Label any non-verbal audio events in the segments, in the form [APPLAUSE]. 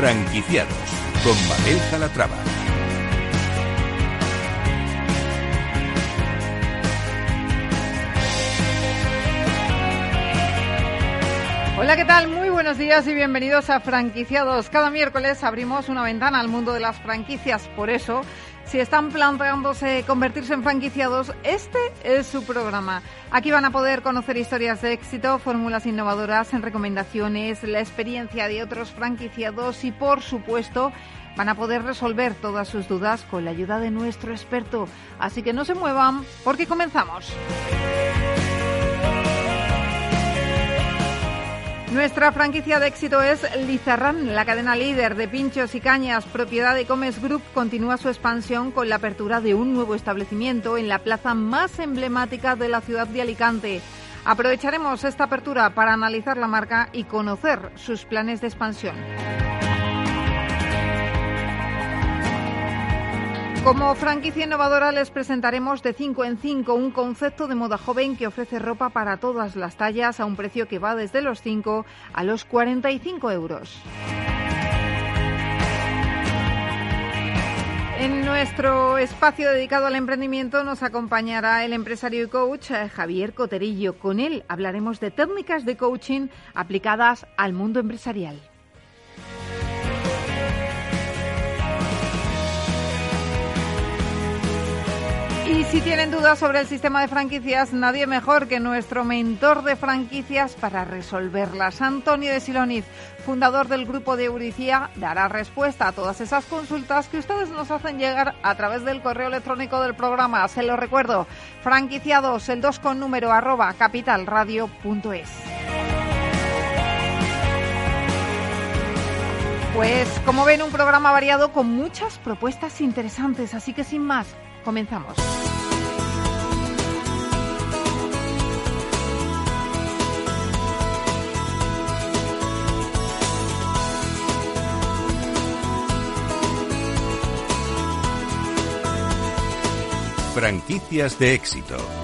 Franquiciados con Mabel Calatrava. Hola, ¿qué tal? Muy buenos días y bienvenidos a Franquiciados. Cada miércoles abrimos una ventana al mundo de las franquicias. Por eso, si están planteándose convertirse en franquiciados, este es su programa. Aquí van a poder conocer historias de éxito, fórmulas innovadoras, en recomendaciones, la experiencia de otros franquiciados y, por supuesto, van a poder resolver todas sus dudas con la ayuda de nuestro experto. Así que no se muevan porque comenzamos. Nuestra franquicia de éxito es Lizarrán, la cadena líder de pinchos y cañas, propiedad de Comes Group, continúa su expansión con la apertura de un nuevo establecimiento en la plaza más emblemática de la ciudad de Alicante. Aprovecharemos esta apertura para analizar la marca y conocer sus planes de expansión. Como franquicia innovadora les presentaremos de 5 en 5 un concepto de moda joven que ofrece ropa para todas las tallas a un precio que va desde los 5 a los 45 euros. En nuestro espacio dedicado al emprendimiento nos acompañará el empresario y coach eh, Javier Coterillo. Con él hablaremos de técnicas de coaching aplicadas al mundo empresarial. Y si tienen dudas sobre el sistema de franquicias, nadie mejor que nuestro mentor de franquicias para resolverlas. Antonio de Siloniz, fundador del grupo de Euricía, dará respuesta a todas esas consultas que ustedes nos hacen llegar a través del correo electrónico del programa. Se lo recuerdo, franquiciados, el 2 con número arroba capitalradio.es. Pues como ven, un programa variado con muchas propuestas interesantes, así que sin más, Comenzamos. Franquicias de éxito.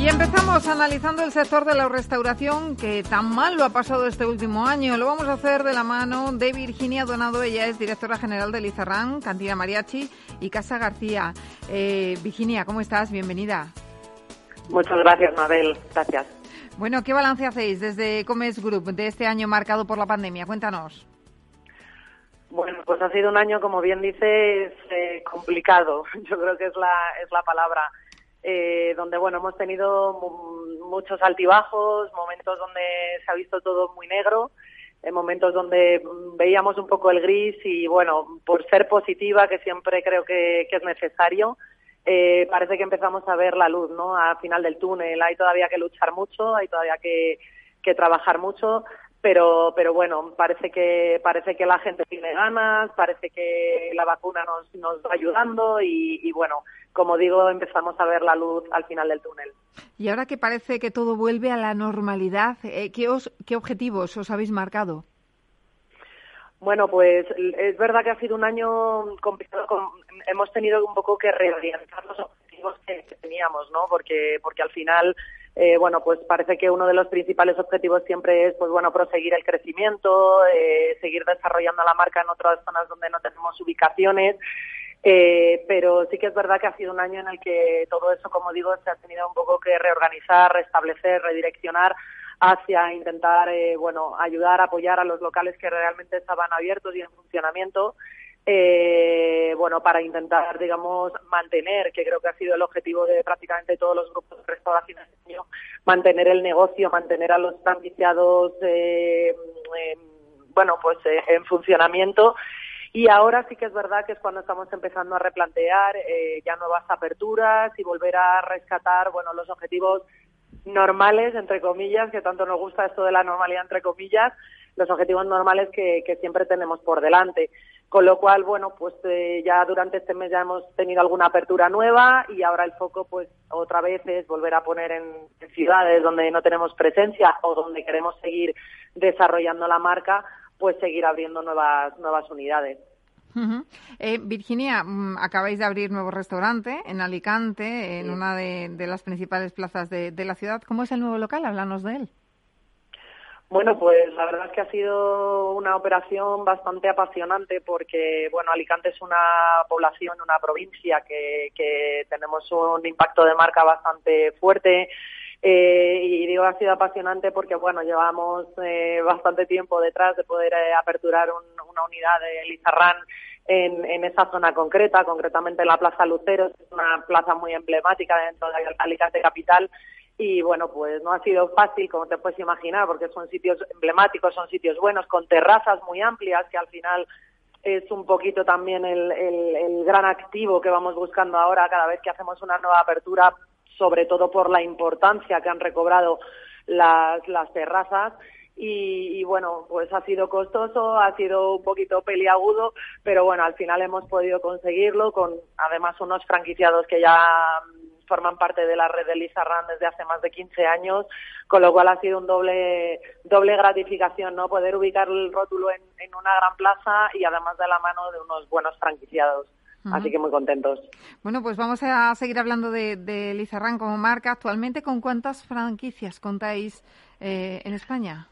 Y empezamos analizando el sector de la restauración que tan mal lo ha pasado este último año. Lo vamos a hacer de la mano de Virginia Donado. Ella es directora general de Lizarrán, Cantina Mariachi y Casa García. Eh, Virginia, ¿cómo estás? Bienvenida. Muchas gracias, Mabel. Gracias. Bueno, ¿qué balance hacéis desde Comes Group de este año marcado por la pandemia? Cuéntanos. Bueno, pues ha sido un año, como bien dices, eh, complicado. [LAUGHS] Yo creo que es la, es la palabra eh, donde bueno hemos tenido muchos altibajos, momentos donde se ha visto todo muy negro, en momentos donde veíamos un poco el gris y bueno, por ser positiva, que siempre creo que, es necesario, eh, parece que empezamos a ver la luz, ¿no? Al final del túnel hay todavía que luchar mucho, hay todavía que, que trabajar mucho, pero pero bueno parece que parece que la gente tiene ganas parece que la vacuna nos nos va ayudando y, bueno como digo empezamos a ver la luz al final del túnel y ahora que parece que todo vuelve a la normalidad eh, qué os qué objetivos os habéis marcado bueno, pues es verdad que ha sido un año complicado. hemos tenido un poco que reorientar los objetivos que teníamos, ¿no? Porque, porque al final eh, bueno, pues parece que uno de los principales objetivos siempre es, pues bueno, proseguir el crecimiento, eh, seguir desarrollando la marca en otras zonas donde no tenemos ubicaciones. Eh, pero sí que es verdad que ha sido un año en el que todo eso, como digo, se ha tenido un poco que reorganizar, restablecer, redireccionar hacia intentar, bueno, ayudar, apoyar a los locales que realmente estaban abiertos y en funcionamiento eh, bueno, para intentar, digamos, mantener, que creo que ha sido el objetivo de prácticamente todos los grupos de restauración este año, mantener el negocio, mantener a los franquiciados, eh, bueno, pues eh, en funcionamiento. Y ahora sí que es verdad que es cuando estamos empezando a replantear eh, ya nuevas aperturas y volver a rescatar, bueno, los objetivos normales, entre comillas, que tanto nos gusta esto de la normalidad, entre comillas, los objetivos normales que, que siempre tenemos por delante. Con lo cual, bueno, pues eh, ya durante este mes ya hemos tenido alguna apertura nueva y ahora el foco, pues otra vez es volver a poner en, ciudades donde no tenemos presencia o donde queremos seguir desarrollando la marca, pues seguir abriendo nuevas nuevas unidades. Eh, Virginia, mm, acabáis de abrir nuevo restaurante en Alicante, en una de, las principales plazas de, de la ciudad. ¿Cómo es el nuevo local? Háblanos de él. Bueno, pues la verdad es que ha sido una operación bastante apasionante porque, bueno, Alicante es una población, una provincia que, que tenemos un impacto de marca bastante fuerte. Eh, y digo ha sido apasionante porque bueno llevamos eh, bastante tiempo detrás de poder eh, aperturar una unidad de Lizarrán en, en, esa zona concreta, concretamente en la Plaza Lucero, es una plaza muy emblemática dentro de Alicante Capital. Y bueno, pues no ha sido fácil, como te puedes imaginar, porque son sitios emblemáticos, son sitios buenos, con terrazas muy amplias, que al final es un poquito también el gran activo que vamos buscando ahora cada vez que hacemos una nueva apertura, sobre todo por la importancia que han recobrado las, las terrazas. Y, y, bueno, pues ha sido costoso, ha sido un poquito peliagudo, pero bueno, al final hemos podido conseguirlo con además unos franquiciados que ya forman parte de la red de Lizarran desde hace más de 15 años, con lo cual ha sido un doble, doble gratificación, ¿no? Poder ubicar el rótulo en, en una gran plaza y además de la mano de unos buenos franquiciados. Así que muy contentos. Bueno, pues vamos a seguir hablando de, de Lizarran como marca. Actualmente, ¿con cuántas franquicias contáis eh, en España?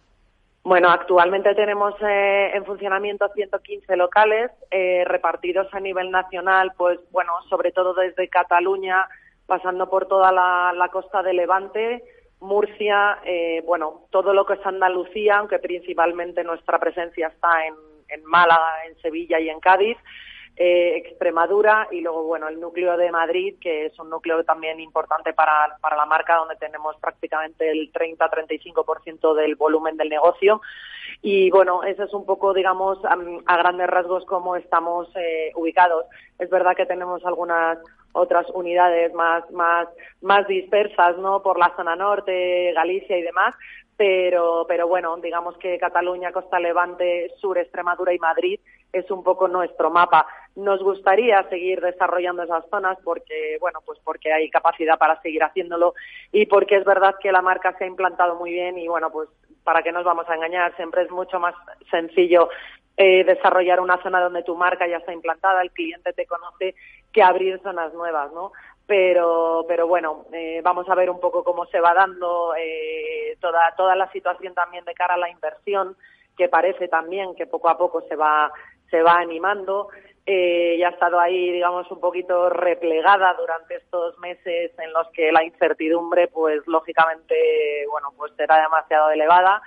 Bueno, actualmente tenemos eh, en funcionamiento 115 locales eh, repartidos a nivel nacional, pues bueno, sobre todo desde Cataluña, pasando por toda la, la costa de Levante, Murcia, eh, bueno, todo lo que es Andalucía, aunque principalmente nuestra presencia está en, en Málaga, en Sevilla y en Cádiz eh, Extremadura y luego, bueno, el núcleo de Madrid, que es un núcleo también importante para, para la marca, donde tenemos prácticamente el 30-35% del volumen del negocio. Y bueno, ese es un poco, digamos, a, a grandes rasgos cómo estamos eh, ubicados. Es verdad que tenemos algunas otras unidades más, más, más dispersas, ¿no? Por la zona norte, Galicia y demás, pero, pero bueno, digamos que Cataluña, Costa Levante, Sur, Extremadura y Madrid es un poco nuestro mapa. Nos gustaría seguir desarrollando esas zonas porque, bueno, pues porque hay capacidad para seguir haciéndolo y porque es verdad que la marca se ha implantado muy bien y, bueno, pues para qué nos vamos a engañar, siempre es mucho más sencillo eh, desarrollar una zona donde tu marca ya está implantada, el cliente te conoce, que abrir zonas nuevas, ¿no? Pero, pero bueno, eh, vamos a ver un poco cómo se va dando eh, toda, toda la situación también de cara a la inversión, que parece también que poco a poco se va, se va animando. Eh, y ha estado ahí, digamos, un poquito replegada durante estos meses en los que la incertidumbre, pues lógicamente, bueno, pues era demasiado elevada.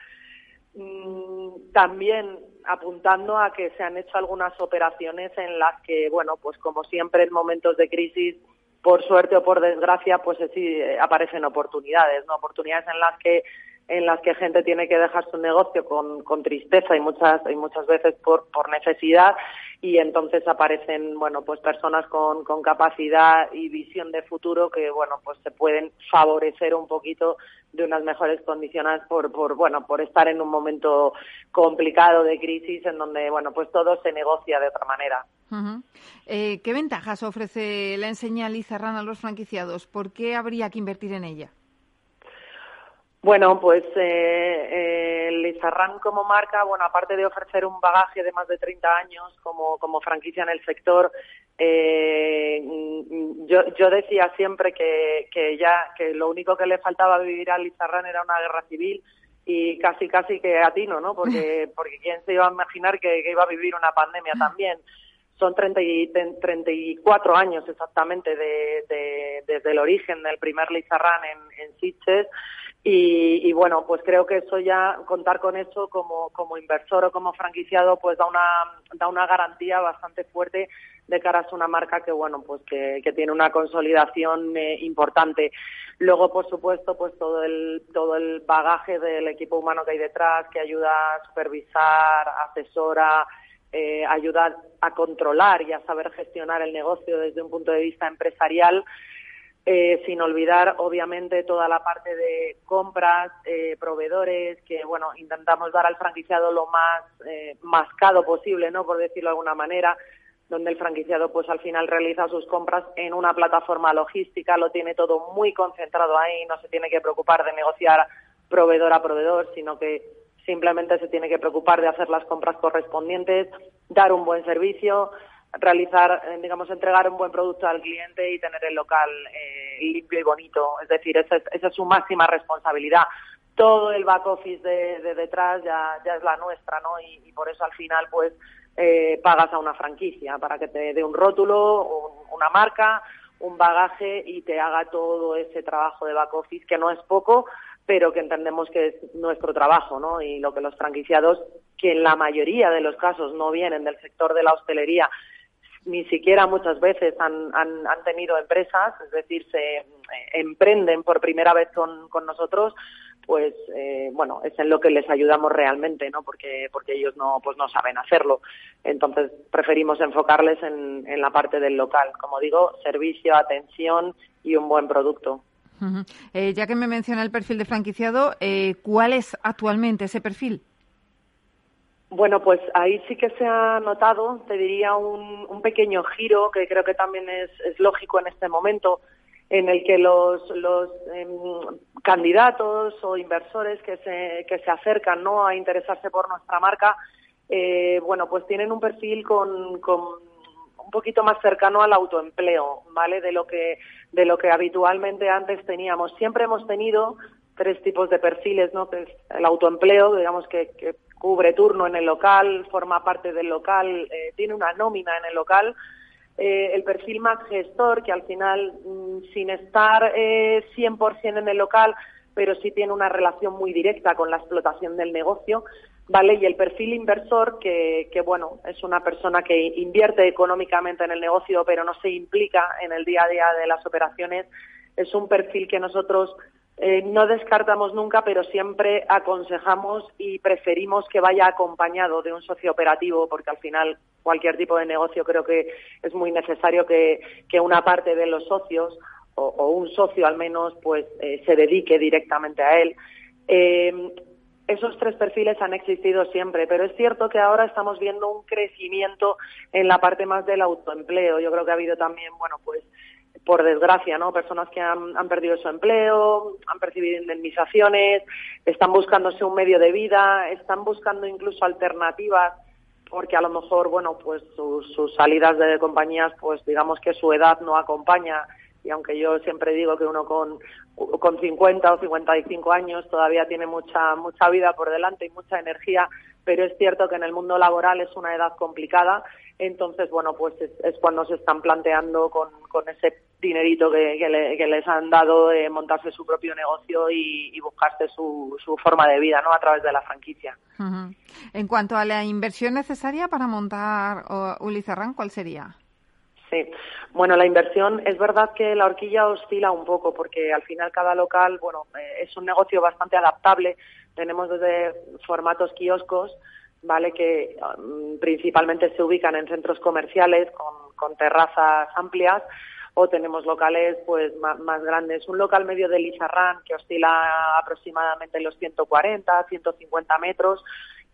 Mm, también apuntando a que se han hecho algunas operaciones en las que, bueno, pues como siempre en momentos de crisis, por suerte o por desgracia, pues sí aparecen oportunidades, ¿no? Oportunidades en las que en las que gente tiene que dejar su negocio con, tristeza y muchas y muchas veces por, por necesidad y entonces aparecen bueno pues personas con, capacidad y visión de futuro que bueno pues se pueden favorecer un poquito de unas mejores condiciones por, por bueno por estar en un momento complicado de crisis en donde bueno pues todo se negocia de otra manera uh ¿Qué ventajas ofrece la enseña Lizarran a los franquiciados? ¿Por qué habría que invertir en ella? Bueno, pues eh, eh, Lizarran como marca, bueno, aparte de ofrecer un bagaje de más de 30 años como, como franquicia en el sector, eh, yo, yo decía siempre que, que ya que lo único que le faltaba vivir a Lizarran era una guerra civil y casi casi que atino, ¿no? Porque, [LAUGHS] porque quién se iba a imaginar que, que iba a vivir una pandemia también son 30 y, 34 años exactamente de, de, desde el origen del primer Lizarran en, en Sitges y, y, bueno, pues creo que eso ya, contar con eso como, como inversor o como franquiciado, pues da una, da una garantía bastante fuerte de cara a una marca que, bueno, pues que, que tiene una consolidación eh, importante. Luego, por supuesto, pues todo el, todo el bagaje del equipo humano que hay detrás, que ayuda a supervisar, asesora, eh, ayuda a controlar y a saber gestionar el negocio desde un punto de vista empresarial, eh, sin olvidar obviamente toda la parte de compras, eh, proveedores, que bueno, intentamos dar al franquiciado lo más eh, mascado posible, ¿no? Por decirlo de alguna manera, donde el franquiciado pues al final realiza sus compras en una plataforma logística, lo tiene todo muy concentrado ahí, no se tiene que preocupar de negociar proveedor a proveedor, sino que simplemente se tiene que preocupar de hacer las compras correspondientes, dar un buen servicio, realizar, eh, digamos, entregar un buen producto al cliente y tener el local eh, limpio y bonito. Es decir, esa es, esa es su máxima responsabilidad. todo el back office de, detrás ya, ya es la nuestra, ¿no? Y, por eso al final, pues, eh, pagas a una franquicia para que te dé un rótulo, una marca, un bagaje y te haga todo ese trabajo de back office, que no es poco, pero que entendemos que es nuestro trabajo, ¿no? Y lo que los franquiciados, que en la mayoría de los casos no vienen del sector de la hostelería, ni siquiera muchas veces han, han, han tenido empresas, es decir, se eh, emprenden por primera vez con, con nosotros, pues eh, bueno es en lo que les ayudamos realmente no porque porque ellos no pues no saben hacerlo. Entonces preferimos enfocarles en, en la parte del local. Como digo servicio atención y un buen producto. Eh, ya que me menciona el perfil de franquiciado eh, cuál es actualmente ese perfil bueno, pues ahí sí que se ha notado, te diría, un, pequeño giro que creo que también es, lógico en este momento en el que los, los em, candidatos o inversores que se, que se acercan ¿no? a interesarse por nuestra marca, eh, bueno, pues tienen un perfil con, con un poquito más cercano al autoempleo, ¿vale? De lo que de lo que habitualmente antes teníamos. Siempre hemos tenido tres tipos de perfiles, ¿no? el autoempleo, digamos que, que, cubre turno en el local, forma parte del local, eh, tiene una nómina en el local eh, el perfil más gestor, que al final, mm, sin estar eh, 100% en el local, pero sí tiene una relación muy directa con la explotación del negocio, ¿vale? Y el perfil inversor, que, que bueno, es una persona que invierte económicamente en el negocio, pero no se implica en el día a día de las operaciones, es un perfil que nosotros eh, no descartamos nunca, pero siempre aconsejamos y preferimos que vaya acompañado de un socio operativo, porque al final cualquier tipo de negocio creo que es muy necesario que, una parte de los socios o, un socio al menos pues eh, se dedique directamente a él. Eh, esos tres perfiles han existido siempre, pero es cierto que ahora estamos viendo un crecimiento en la parte más del autoempleo. Yo creo que ha habido también, bueno, pues por desgracia, ¿no? Personas que han, perdido su empleo, han percibido indemnizaciones, están buscándose un medio de vida, están buscando incluso alternativas porque a lo mejor, bueno, pues sus, sus salidas de compañías, pues digamos que su edad no acompaña y aunque yo siempre digo que uno con, con 50 o 55 años todavía tiene mucha, mucha vida por delante y mucha energía, pero es cierto que en el mundo laboral es una edad complicada, entonces, bueno, pues es, cuando se están planteando con, con ese dinerito que, que, les han dado de montarse su propio negocio y, buscarse su, su, forma de vida, ¿no? A través de la franquicia. En cuanto a la inversión necesaria para montar Ulicerran, ¿cuál sería? Sí, bueno, la inversión es verdad que la horquilla oscila un poco porque al final cada local, bueno, eh, es un negocio bastante adaptable. Tenemos desde formatos kioscos, vale, que um, principalmente se ubican en centros comerciales con, con terrazas amplias o tenemos locales pues más, más, grandes. Un local medio de Lizarrán que oscila aproximadamente en los 140, 150 metros,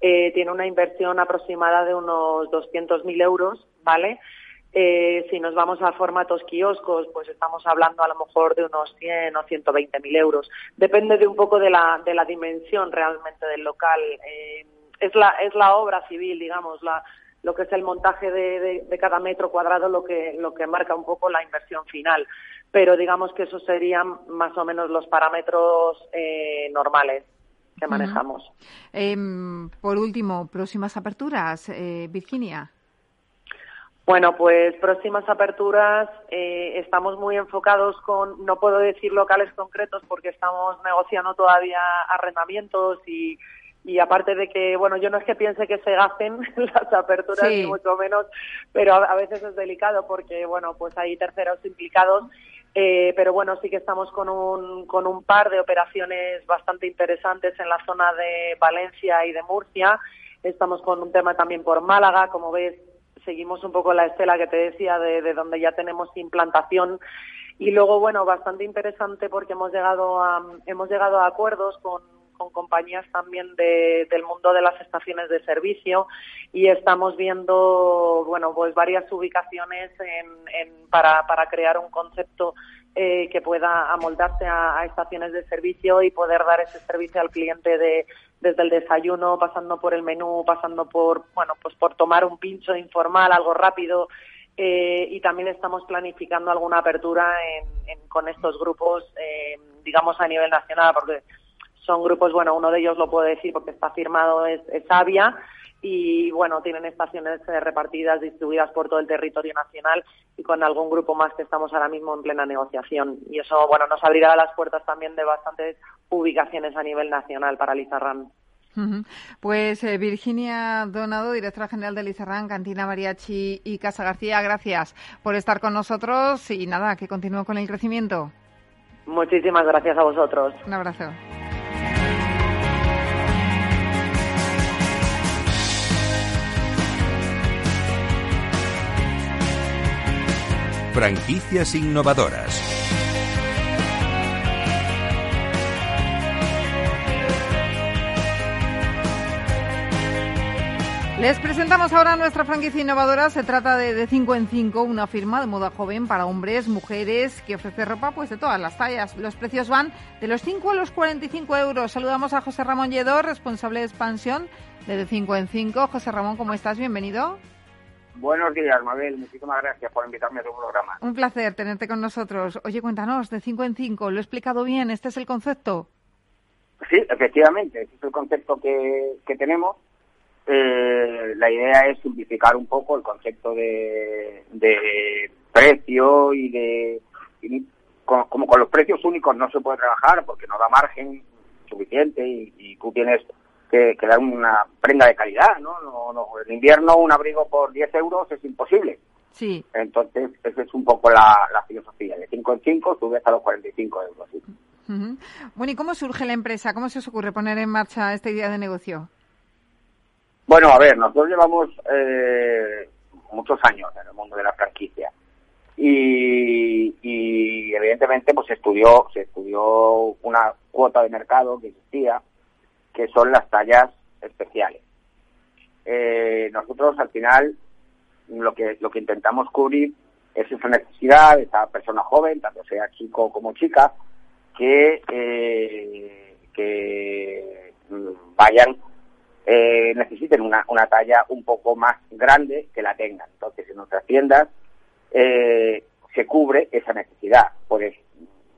eh, tiene una inversión aproximada de unos 200.000 euros, ¿vale? Eh, si nos vamos a formatos kioscos, pues estamos hablando a lo mejor de unos 100 o 120 mil euros. Depende de un poco de la, de la dimensión realmente del local. Eh, es, la, es la obra civil, digamos, la, lo que es el montaje de, de, cada metro cuadrado lo que, lo que marca un poco la inversión final. Pero digamos que esos serían más o menos los parámetros eh, normales que manejamos. Em, por último, próximas aperturas, eh, Virginia. Bueno, pues próximas aperturas eh, estamos muy enfocados con, no puedo decir locales concretos porque estamos negociando todavía arrendamientos y, y aparte de que, bueno, yo no es que piense que se gasten [LAUGHS] las aperturas ni mucho menos, pero a, veces es delicado porque, bueno, pues hay terceros implicados. Eh, pero bueno, sí que estamos con un, con un par de operaciones bastante interesantes en la zona de Valencia y de Murcia. Estamos con un tema también por Málaga, como ves, seguimos un poco la estela que te decía de, de donde ya tenemos implantación. Y luego bueno bastante interesante porque hemos llegado a hemos llegado a acuerdos con, con compañías también de, del mundo de las estaciones de servicio y estamos viendo bueno pues varias ubicaciones en, en, para, para crear un concepto eh, que pueda amoldarse a, estaciones de servicio y poder dar ese servicio al cliente de desde el desayuno, pasando por el menú, pasando por, bueno, pues por tomar un pincho informal, algo rápido, eh, y también estamos planificando alguna apertura en, con estos grupos, eh, digamos, a nivel nacional, porque son grupos, bueno, uno de ellos lo puedo decir porque está firmado, es, es Avia, y bueno, tienen estaciones eh, repartidas, distribuidas por todo el territorio nacional y con algún grupo más que estamos ahora mismo en plena negociación. Y eso, bueno, nos abrirá las puertas también de bastantes ubicaciones a nivel nacional para Lizarrán. Pues eh, Virginia Donado, directora general de Lizarrán, Cantina Mariachi y Casa García, gracias por estar con nosotros y nada, que continúe con el crecimiento. Muchísimas gracias a vosotros. Un abrazo. Franquicias innovadoras. Les presentamos ahora nuestra franquicia innovadora. Se trata de De 5 en 5, una firma de moda joven para hombres, mujeres, que ofrece ropa pues de todas las tallas. Los precios van de los 5 a los 45 euros. Saludamos a José Ramón Lledor, responsable de expansión de De 5 en 5. José Ramón, ¿cómo estás? Bienvenido. Buenos días, Mabel. Muchísimas gracias por invitarme a tu programa. Un placer tenerte con nosotros. Oye, cuéntanos, de 5 en 5, ¿lo he explicado bien? ¿Este es el concepto? Sí, efectivamente, este es el concepto que, que tenemos. Eh, la idea es simplificar un poco el concepto de, de precio y de... como con los precios únicos no se puede trabajar porque no da margen suficiente y, y tú tienes que, que dar una prenda de calidad, ¿no? No, no En invierno un abrigo por 10 euros es imposible. Sí. Entonces, esa es un poco la, la filosofía. De 5 en 5 sube hasta los 45 euros. ¿sí? Ujú. Bueno, ¿y cómo surge la empresa? ¿Cómo se os ocurre poner en marcha esta idea de negocio? Bueno, a ver, nosotros llevamos eh, muchos años en el mundo de la franquicia. Y, y evidentemente pues se estudió, se estudió una cuota de mercado que existía, que son las tallas especiales. Eh, nosotros al final lo que lo que intentamos cubrir es esa necesidad de esa persona joven, tanto sea chico como chica, que eh, que mm, vayan eh, necesiten una, una talla un poco más grande que la tengan. Entonces, en nuestras tiendas eh, se cubre esa necesidad. Puede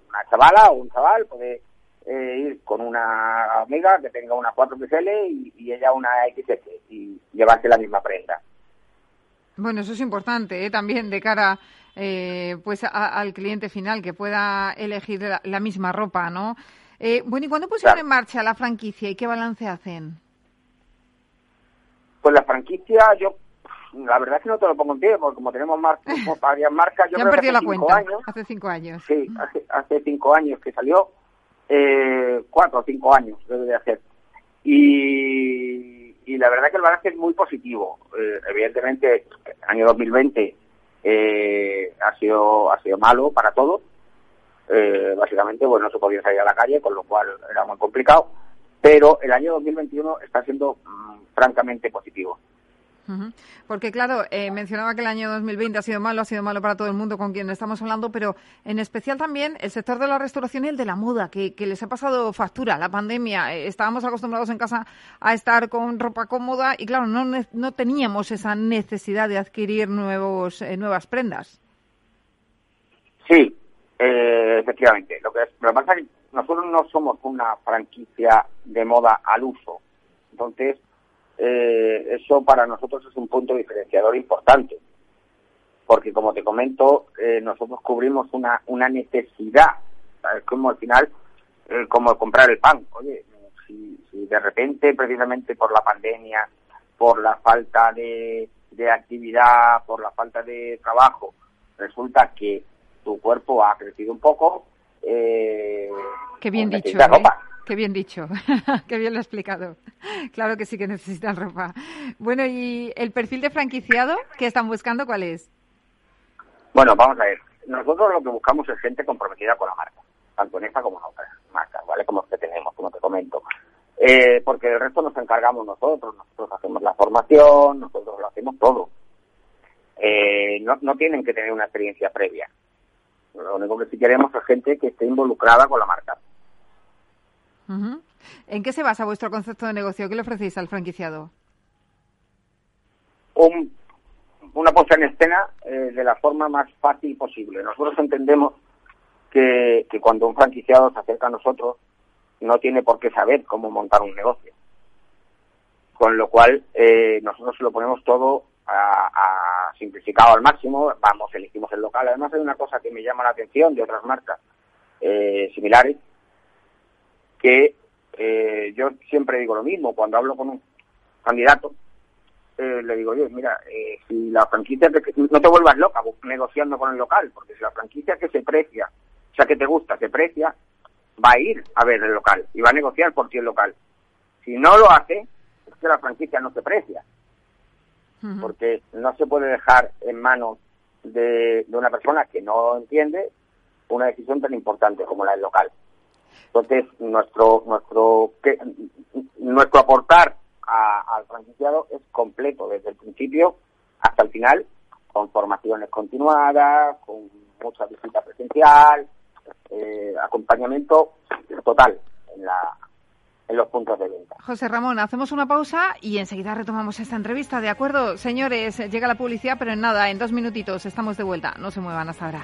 una chavala o un chaval puede eh, ir con una amiga que tenga una 4XL y, y ella una XS y llevarse la misma prenda. Bueno, eso es importante ¿eh? también de cara eh, pues a- al cliente final que pueda elegir la, la misma ropa, ¿no? Eh, bueno, ¿y cuándo pusieron Claro. en marcha la franquicia y qué balance hacen? Pues la franquicia, yo la verdad es que no te lo pongo en pie, porque como tenemos mar- [LAUGHS] varias marcas, yo ya han creo que perdido hace la cinco cuenta. años, Hace cinco años. Sí, hace, hace cinco años que salió, eh, cuatro o cinco años debe de hacer. Y, y la verdad que el balance es muy positivo. Eh, evidentemente, el año 2020 eh, ha sido ha sido malo para todos. Eh, básicamente, pues no se podía salir a la calle, con lo cual era muy complicado. Pero el año 2021 está siendo mm, francamente positivo. Porque, claro, eh, mencionaba que el año 2020 ha sido malo, ha sido malo para todo el mundo con quien estamos hablando, pero en especial también el sector de la restauración y el de la moda, que, les ha pasado factura, la pandemia. Eh, estábamos acostumbrados en casa a estar con ropa cómoda y, claro, no, no teníamos esa necesidad de adquirir nuevos, eh, nuevas prendas. Sí, efectivamente. Lo que, lo que pasa es que nosotros no somos una franquicia de moda al uso. Entonces, eh, eso para nosotros es un punto diferenciador importante. Porque, como te comento, eh, nosotros cubrimos una, una necesidad. Es como al final, eh, como comprar el pan. Oye, si, si de repente, precisamente por la pandemia, por la falta de, de actividad, por la falta de trabajo, resulta que tu cuerpo ha crecido un poco. Eh, Qué bien dicho, ¿eh? Qué bien dicho. [LAUGHS] Qué bien lo he explicado. Claro que sí que necesitan ropa. Bueno, ¿y el perfil de franquiciado que están buscando cuál es? Bueno, vamos a ver. Nosotros lo que buscamos es gente comprometida con la marca, tanto en esta como en otras marcas, ¿vale? Como que tenemos, como te comento. Eh, porque el resto nos encargamos nosotros, nosotros hacemos la formación, nosotros lo hacemos todo. Eh, no, no tienen que tener una experiencia previa. Lo único que sí queremos es gente que esté involucrada con la marca. ¿En qué se basa vuestro concepto de negocio? ¿Qué le ofrecéis al franquiciado? un- una puesta en escena eh, de la forma más fácil posible. Nosotros entendemos que, que cuando un franquiciado se acerca a nosotros, no tiene por qué saber cómo montar un negocio. Con lo cual, eh, nosotros lo ponemos todo a, simplificado al máximo, vamos, elegimos el local. Además, hay una cosa que me llama la atención de otras marcas eh, similares, que eh, yo siempre digo lo mismo, cuando hablo con un candidato, eh, le digo, yo, mira, eh, si la franquicia, que, no te vuelvas loca negociando con el local, porque si la franquicia que se precia, o sea, que te gusta, se precia, va a ir a ver el local y va a negociar por ti el local. Si no lo hace, es que la franquicia no se precia, porque no se puede dejar en manos de, de una persona que no entiende una decisión tan importante como la del local. Entonces, nuestro, nuestro, nuestro aportar al franquiciado es completo, desde el principio hasta el final, con formaciones continuadas, con mucha visita presencial, eh, acompañamiento total en, la, en los puntos de venta. José Ramón, hacemos una pausa y enseguida retomamos esta entrevista, ¿de acuerdo? Señores, llega la publicidad, pero en nada, en dos minutitos estamos de vuelta. No se muevan hasta ahora.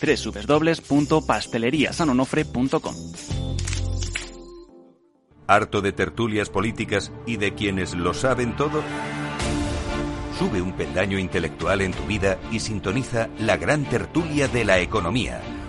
www.pasteleriasanonofre.com. ¿Harto de tertulias políticas y de quienes lo saben todo? Sube un peldaño intelectual en tu vida y sintoniza la gran tertulia de la economía.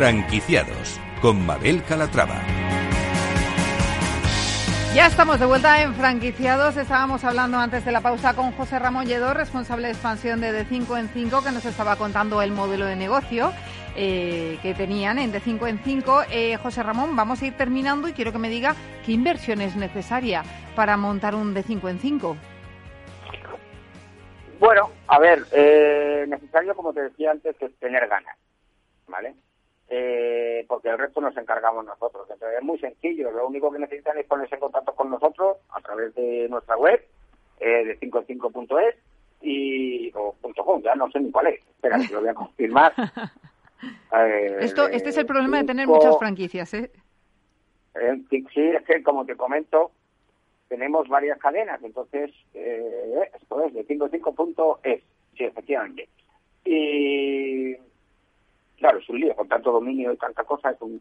Franquiciados con Mabel Calatrava. Ya estamos de vuelta en franquiciados. Estábamos hablando antes de la pausa con José Ramón Lledó, responsable de expansión de De 5 en 5, que nos estaba contando el modelo de negocio eh, que tenían en De 5 en 5. Eh, José Ramón, vamos a ir terminando y quiero que me diga qué inversión es necesaria para montar un De 5 en 5. Bueno, a ver, eh, necesario, como te decía antes, es tener ganas, ¿vale? Eh, porque el resto nos encargamos nosotros. Entonces es muy sencillo, lo único que necesitan es ponerse en contacto con nosotros a través de nuestra web, eh, de 55.es y o .com, ya no sé ni cuál es. Espera, que lo voy a confirmar. [LAUGHS] Eh, Esto, este es el problema de tener muchas franquicias, ¿eh? ¿eh? sí, es que como te comento, tenemos varias cadenas, entonces eh, esto es de 55.es, sí, efectivamente. Y claro, es un lío, con tanto dominio y tanta cosa, es, un,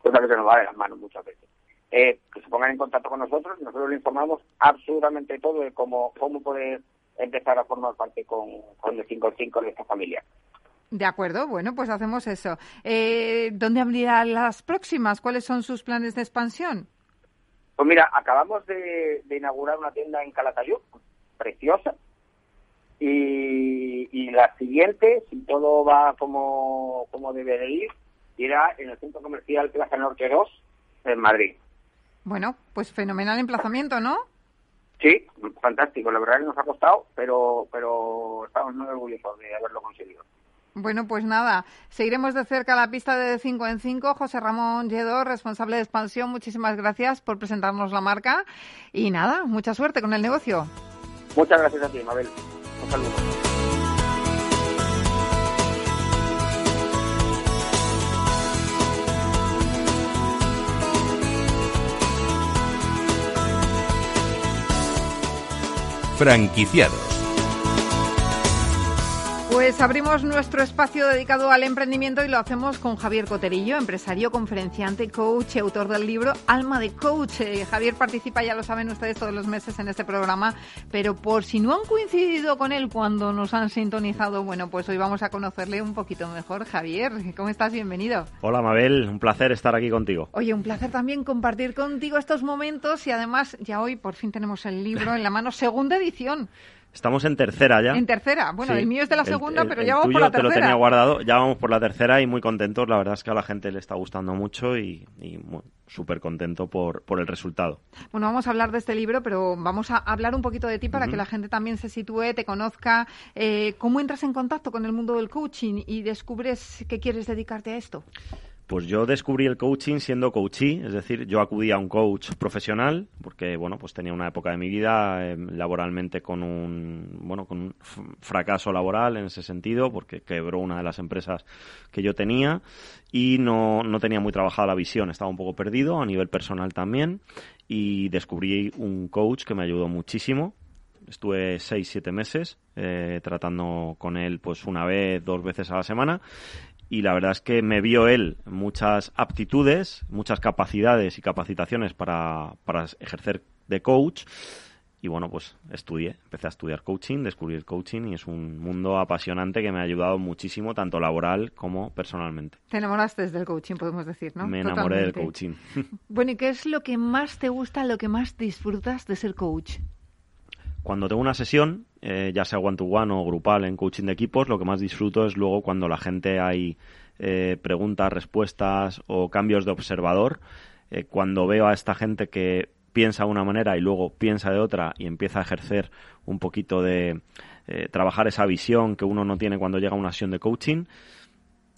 cosa que se nos va de las manos muchas veces. Eh, que se pongan en contacto con nosotros nosotros le informamos absolutamente todo de cómo, cómo poder empezar a formar parte con, con el 5 de esta familia. De acuerdo, bueno, pues hacemos eso. Eh, ¿Dónde abrirán las próximas? ¿Cuáles son sus planes de expansión? Pues mira, acabamos de, de inaugurar una tienda en Calatayud, preciosa, y, la siguiente, si todo va como, como debe de ir, irá en el centro comercial Plaza Norte 2 en Madrid. Bueno, pues fenomenal emplazamiento, ¿no? Sí, fantástico. La verdad que nos ha costado, pero, pero estamos muy orgullosos de haberlo conseguido. Bueno, pues nada, seguiremos de cerca la pista de 5 en 5. José Ramón Lledó, responsable de expansión, muchísimas gracias por presentarnos la marca y nada, mucha suerte con el negocio. Muchas gracias a ti, Mabel. Franquiciados pues abrimos nuestro espacio dedicado al emprendimiento y lo hacemos con Javier Coterillo, empresario, conferenciante, coach y autor del libro Alma de Coach. Eh, Javier participa, ya lo saben ustedes, todos los meses en este programa, pero por si no han coincidido con él cuando nos han sintonizado, bueno, pues hoy vamos a conocerle un poquito mejor. Javier, ¿cómo estás? Bienvenido. Hola, Mabel, un placer estar aquí contigo. Oye, un placer también compartir contigo estos momentos y además ya hoy por fin tenemos el libro en la mano, segunda edición. Estamos en tercera ya. En tercera. Bueno, el mío es de la segunda, pero ya vamos por la tercera. te lo tenía guardado. Ya vamos por la tercera y muy contentos. La verdad es que a la gente le está gustando mucho y, súper contento por, por el resultado. Bueno, vamos a hablar de este libro, pero vamos a hablar un poquito de ti para que la gente también se sitúe, te conozca. Eh, ¿Cómo entras en contacto con el mundo del coaching y descubres que quieres dedicarte a esto? Pues yo descubrí el coaching siendo coachee, es decir, yo acudí a un coach profesional porque, bueno, pues tenía una época de mi vida em, laboralmente con un, bueno, con un fracaso laboral en ese sentido porque quebró una de las empresas que yo tenía y no, no tenía muy trabajada la visión, estaba un poco perdido a nivel personal también y descubrí un coach que me ayudó muchísimo. Estuve seis, siete meses eh, tratando con él pues una vez, dos veces a la semana y la verdad es que me vio él muchas aptitudes, muchas capacidades y capacitaciones para, para ejercer de coach. Y bueno, pues estudié, empecé a estudiar coaching, descubrí el coaching y es un mundo apasionante que me ha ayudado muchísimo, tanto laboral como personalmente. Te enamoraste del coaching, podemos decir, ¿no? Me enamoré del coaching. [LAUGHS] Bueno, ¿y qué es lo que más te gusta, lo que más disfrutas de ser coach? Cuando tengo una sesión, eh, ya sea one-to-one o grupal en coaching de equipos, lo que más disfruto es luego cuando la gente hay eh, preguntas, respuestas o cambios de observador. Eh, cuando veo a esta gente que piensa de una manera y luego piensa de otra y empieza a ejercer un poquito de trabajar esa visión que uno no tiene cuando llega a una sesión de coaching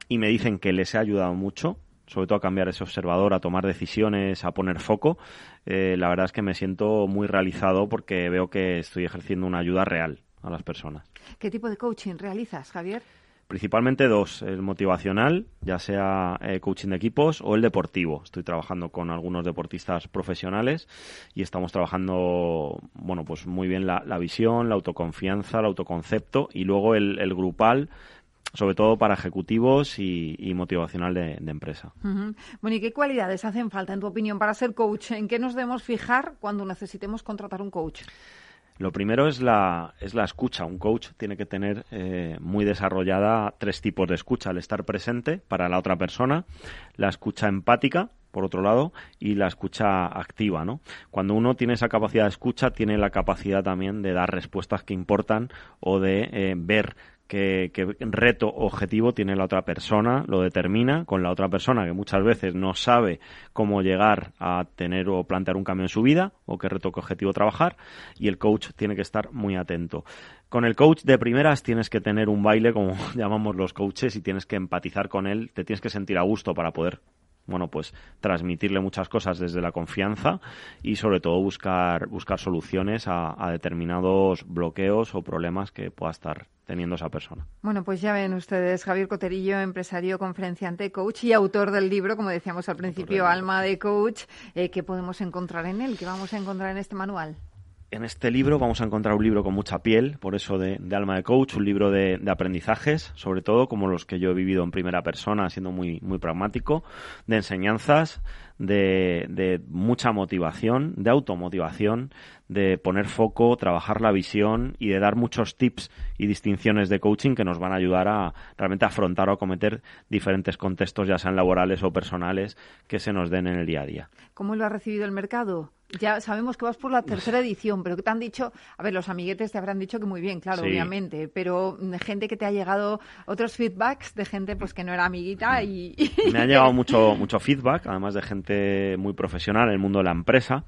y me dicen que les ha ayudado mucho, sobre todo a cambiar ese observador, a tomar decisiones, a poner foco, eh, la verdad es que me siento muy realizado porque veo que estoy ejerciendo una ayuda real a las personas. ¿Qué tipo de coaching realizas, Javier? Principalmente dos, el motivacional, ya sea eh, coaching de equipos o el deportivo. Estoy trabajando con algunos deportistas profesionales y estamos trabajando, bueno, pues muy bien la, visión, la autoconfianza, el autoconcepto y luego el, el grupal sobre todo para ejecutivos y, motivacional de, empresa. Bueno, ¿y qué cualidades hacen falta, en tu opinión, para ser coach? ¿En qué nos debemos fijar cuando necesitemos contratar un coach? Lo primero es la, es la escucha. Un coach tiene que tener eh, muy desarrollada tres tipos de escucha. El estar presente para la otra persona, la escucha empática, por otro lado, y la escucha activa, ¿no? Cuando uno tiene esa capacidad de escucha, tiene la capacidad también de dar respuestas que importan o de eh, ver qué, reto objetivo tiene la otra persona, lo determina con la otra persona que muchas veces no sabe cómo llegar a tener o plantear un cambio en su vida o qué reto objetivo trabajar y el coach tiene que estar muy atento. Con el coach de primeras tienes que tener un baile, como [LAUGHS] llamamos los coaches, y tienes que empatizar con él, te tienes que sentir a gusto para poder bueno, pues transmitirle muchas cosas desde la confianza y sobre todo buscar, buscar soluciones a, determinados bloqueos o problemas que pueda estar teniendo esa persona. Bueno, pues ya ven ustedes, Javier Coterillo, empresario, conferenciante, coach y autor del libro, como decíamos al principio, Alma de Coach, eh, ¿qué podemos encontrar en él? ¿Qué vamos a encontrar en este manual? En este libro vamos a encontrar un libro con mucha piel, por eso de, alma de coach, un libro de, aprendizajes, sobre todo como los que yo he vivido en primera persona, siendo muy, muy pragmático, de enseñanzas, de, de mucha motivación, de automotivación, de poner foco, trabajar la visión y de dar muchos tips y distinciones de coaching que nos van a ayudar a realmente afrontar o acometer diferentes contextos, ya sean laborales o personales, que se nos den en el día a día. ¿Cómo lo ha recibido el mercado? Ya sabemos que vas por la tercera edición, pero que te han dicho, a ver, los amiguetes te habrán dicho que muy bien, claro, obviamente, pero gente que te ha llegado otros feedbacks de gente pues que no era amiguita y... Me ha [LAUGHS] llegado mucho, mucho feedback, además de gente muy profesional en el mundo de la empresa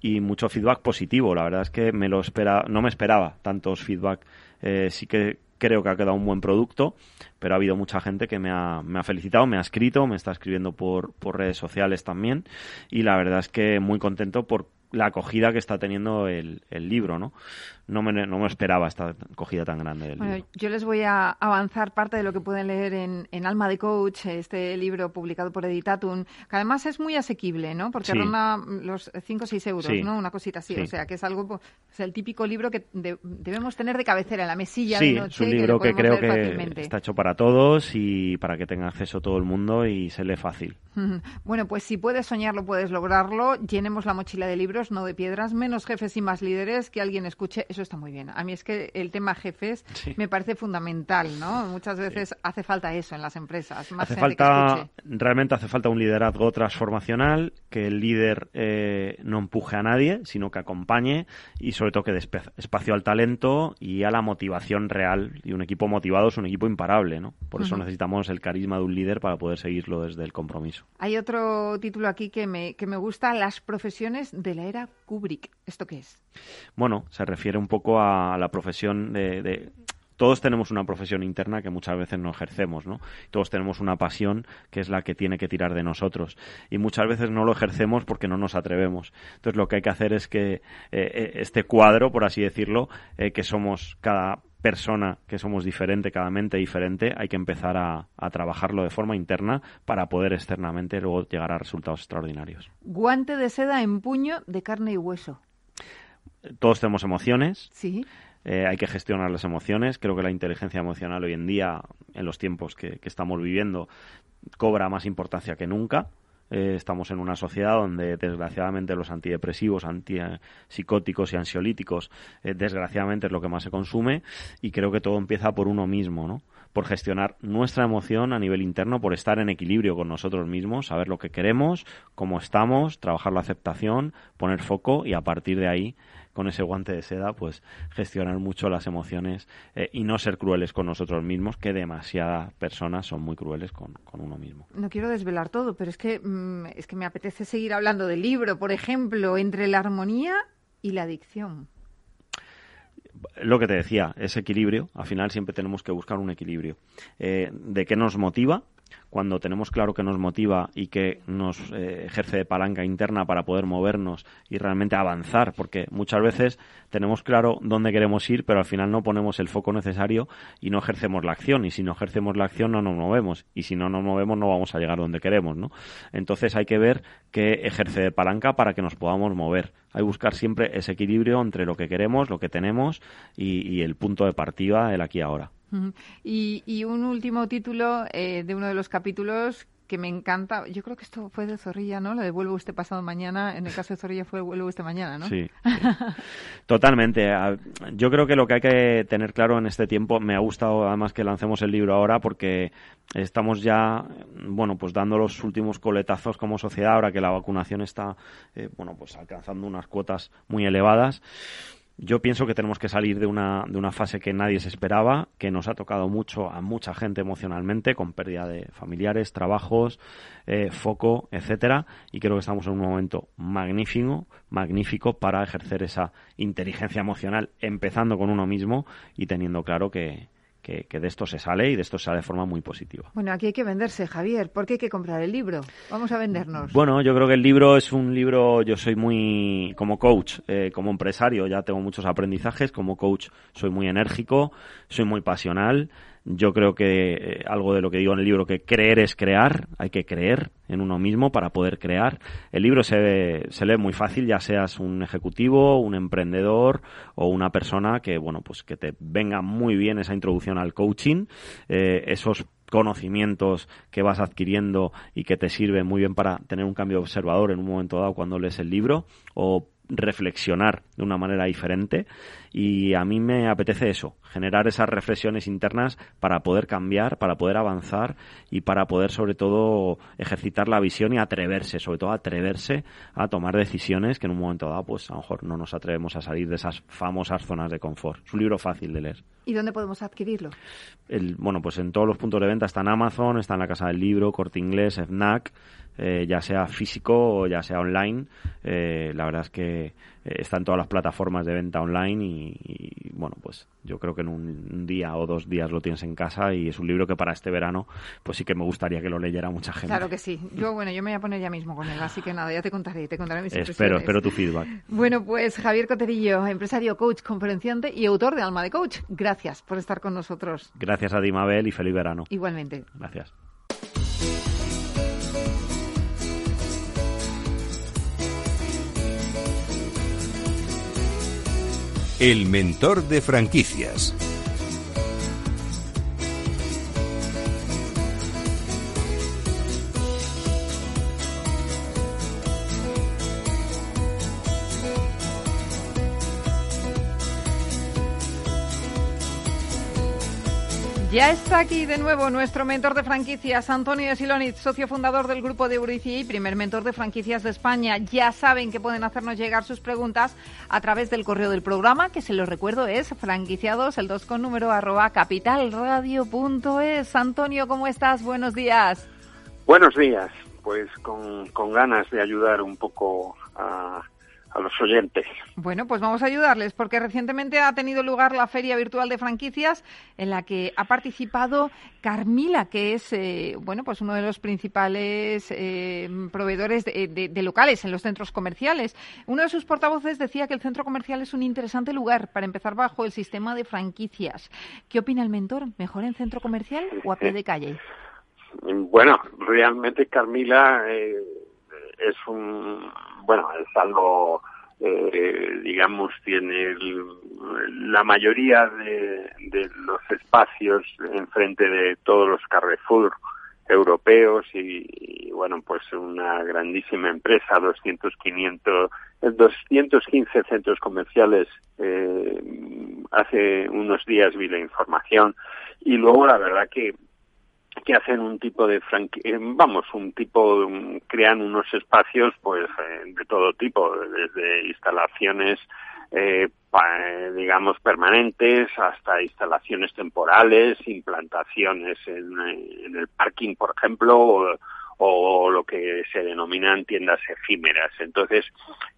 y mucho feedback positivo. La verdad es que me lo espera, no me esperaba tantos feedback. Eh, sí que creo que ha quedado un buen producto, pero ha habido mucha gente que me ha, me ha felicitado, me ha escrito, me está escribiendo por, por redes sociales también y la verdad es que muy contento por la acogida que está teniendo el, el libro, ¿no? no me, no me esperaba esta acogida tan grande del bueno, Yo les voy a avanzar parte de lo que pueden leer en, en, Alma de Coach, este libro publicado por Editatum, que además es muy asequible, ¿no? Porque ronda los 5 o 6 euros, ¿no? Una cosita así. O sea, que es algo, es el típico libro que debemos tener de cabecera en la mesilla de noche. es un libro que, creo que está hecho para todos y para que tenga acceso todo el mundo y se lee fácil. [LAUGHS] Bueno, pues si puedes soñarlo, puedes lograrlo. Llenemos la mochila de libros, no de piedras. Menos jefes y más líderes. Que alguien escuche eso está muy bien. A mí es que el tema jefes me parece fundamental, ¿no? Muchas veces hace falta eso en las empresas. hace falta, realmente hace falta un liderazgo transformacional, que el líder eh, no empuje a nadie, sino que acompañe y sobre todo que dé espacio al talento y a la motivación real. Y un equipo motivado es un equipo imparable, ¿no? Por eso necesitamos el carisma de un líder para poder seguirlo desde el compromiso. Hay otro título aquí que me, que me gusta, Las profesiones de la era Kubrick. ¿Esto qué es? Bueno, se refiere un poco a la profesión de, todos tenemos una profesión interna que muchas veces no ejercemos, ¿no? Todos tenemos una pasión que es la que tiene que tirar de nosotros y muchas veces no lo ejercemos porque no nos atrevemos. Entonces lo que hay que hacer es que eh, eh, este cuadro, por así decirlo, eh, que somos cada persona, que somos diferente, cada mente diferente, hay que empezar a, a trabajarlo de forma interna para poder externamente luego llegar a resultados extraordinarios. Guante de seda en puño de carne y hueso todos tenemos emociones. Sí. Eh, hay que gestionar las emociones. Creo que la inteligencia emocional hoy en día, en los tiempos que, estamos viviendo, cobra más importancia que nunca. Eh, estamos en una sociedad donde, desgraciadamente, los antidepresivos, antipsicóticos y ansiolíticos, eh, desgraciadamente, es lo que más se consume. Y creo que todo empieza por uno mismo, ¿no? Por gestionar nuestra emoción a nivel interno, por estar en equilibrio con nosotros mismos, saber lo que queremos, cómo estamos, trabajar la aceptación, poner foco y a partir de ahí con ese guante de seda, pues gestionar mucho las emociones eh, y no ser crueles con nosotros mismos, que demasiadas personas son muy crueles con, uno mismo. No quiero desvelar todo, pero es que, mm, es que me apetece seguir hablando del libro, por ejemplo, entre la armonía y la adicción lo que te decía, ese equilibrio, al final siempre tenemos que buscar un equilibrio. Eh, ¿De qué nos motiva? Cuando tenemos claro que nos motiva y que nos eh, ejerce de palanca interna para poder movernos y realmente avanzar, porque muchas veces tenemos claro dónde queremos ir, pero al final no ponemos el foco necesario y no ejercemos la acción, y si no ejercemos la acción no nos movemos, y si no nos movemos no vamos a llegar donde queremos. Entonces hay que ver qué ejerce de palanca para que nos podamos mover. Hay que buscar siempre ese equilibrio entre lo que queremos, lo que tenemos y, y el punto de partida, el aquí ahora. Y, un último título eh, de uno de los capítulos que me encanta. Yo creo que esto fue de Zorrilla, ¿no? Lo de vuelve usted pasado mañana. En el caso de Zorrilla fue vuelve usted mañana, ¿no? Sí, totalmente. Yo creo que lo que hay que tener claro en este tiempo, me ha gustado además que lancemos el libro ahora porque estamos ya, bueno, pues dando los últimos coletazos como sociedad ahora que la vacunación está, eh, bueno, pues alcanzando unas cuotas muy elevadas. Yo pienso que tenemos que salir de una, de una fase que nadie se esperaba, que nos ha tocado mucho a mucha gente emocionalmente, con pérdida de familiares, trabajos, eh, foco, etcétera, y creo que estamos en un momento magnífico, magnífico para ejercer esa inteligencia emocional, empezando con uno mismo y teniendo claro que, que, de esto se sale y de esto se sale de forma muy positiva. Bueno, aquí hay que venderse, Javier. ¿Por qué hay que comprar el libro? Vamos a vendernos. Bueno, yo creo que el libro es un libro, yo soy muy, como coach, eh, como empresario, ya tengo muchos aprendizajes, como coach soy muy enérgico, soy muy pasional. Yo creo que eh, algo de lo que digo en el libro, que creer es crear, hay que creer en uno mismo para poder crear. El libro se, se lee muy fácil, ya seas un ejecutivo, un emprendedor o una persona que, bueno, pues que te venga muy bien esa introducción al coaching, eh, esos conocimientos que vas adquiriendo y que te sirven muy bien para tener un cambio observador en un momento dado cuando lees el libro o reflexionar de una manera diferente y a mí me apetece eso, generar esas reflexiones internas para poder cambiar, para poder avanzar y para poder sobre todo ejercitar la visión y atreverse, sobre todo atreverse a tomar decisiones que en un momento dado pues a lo mejor no nos atrevemos a salir de esas famosas zonas de confort. Es un libro fácil de leer. ¿Y dónde podemos adquirirlo? El, bueno, pues en todos los puntos de venta está en Amazon, está en la Casa del Libro, Corte Inglés, FNAC, eh, ya sea físico o ya sea online. Eh, la verdad es que eh, está en todas las plataformas de venta online y, bueno, pues yo creo que en un, día o dos días lo tienes en casa y es un libro que para este verano pues sí que me gustaría que lo leyera mucha gente. Claro que sí. Yo, bueno, yo me voy a poner ya mismo con él, así que nada, ya te contaré, te contaré mis Espero, espero tu feedback. Bueno, pues Javier Coterillo, empresario, coach, conferenciante y autor de Alma de Coach. Gracias por estar con nosotros. Gracias a ti, Mabel, y feliz verano. Igualmente. Gracias. El mentor de franquicias. Ya está aquí de nuevo nuestro mentor de franquicias, Antonio Silonitz, socio fundador del grupo de Eurici y primer mentor de franquicias de España. Ya saben que pueden hacernos llegar sus preguntas a través del correo del programa, que se los recuerdo es franquiciados, el 2 con número arroba capitalradio.es. Antonio, ¿cómo estás? Buenos días. Buenos días. Pues con, con ganas de ayudar un poco a a los oyentes. Bueno, pues vamos a ayudarles porque recientemente ha tenido lugar la Feria Virtual de Franquicias en la que ha participado Carmila, que es eh, bueno, pues uno de los principales eh, proveedores de, locales en los centros comerciales. Uno de sus portavoces decía que el centro comercial es un interesante lugar para empezar bajo el sistema de franquicias. ¿Qué opina el mentor? ¿Mejor en centro comercial o a pie de calle? Bueno, realmente Carmila eh, es un, bueno, es algo, eh, digamos, tiene la mayoría de, los espacios enfrente de todos los Carrefour europeos y, bueno, pues una grandísima empresa, 200, 500, 215 centros comerciales. Eh, hace unos días vi la información y luego la verdad que que hacen un tipo de franquicia, eh, vamos, un tipo, crean unos espacios pues eh, de todo tipo, desde instalaciones eh, digamos permanentes hasta instalaciones temporales, implantaciones en, el parking, por ejemplo, o, o, lo que se denominan tiendas efímeras. Entonces,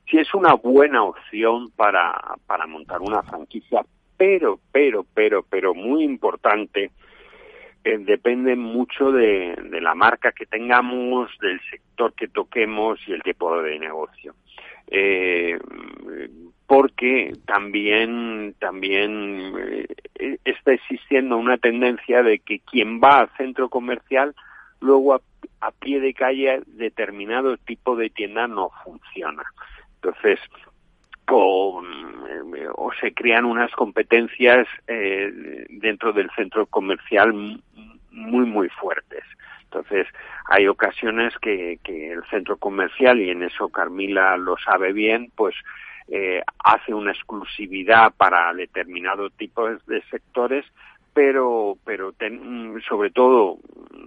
sí es una buena opción para, para montar una franquicia, pero, pero, pero, pero muy importante depende mucho de, la marca que tengamos, del sector que toquemos y el tipo de negocio. Eh, porque también también eh, está existiendo una tendencia de que quien va al centro comercial luego a, pie de calle determinado tipo de tienda no funciona. Entonces, o, o se crean unas competencias eh, dentro del centro comercial muy, muy fuertes. Entonces, hay ocasiones que, que el centro comercial, y en eso Carmila lo sabe bien, pues eh, hace una exclusividad para determinado tipo de sectores, pero, pero sobre todo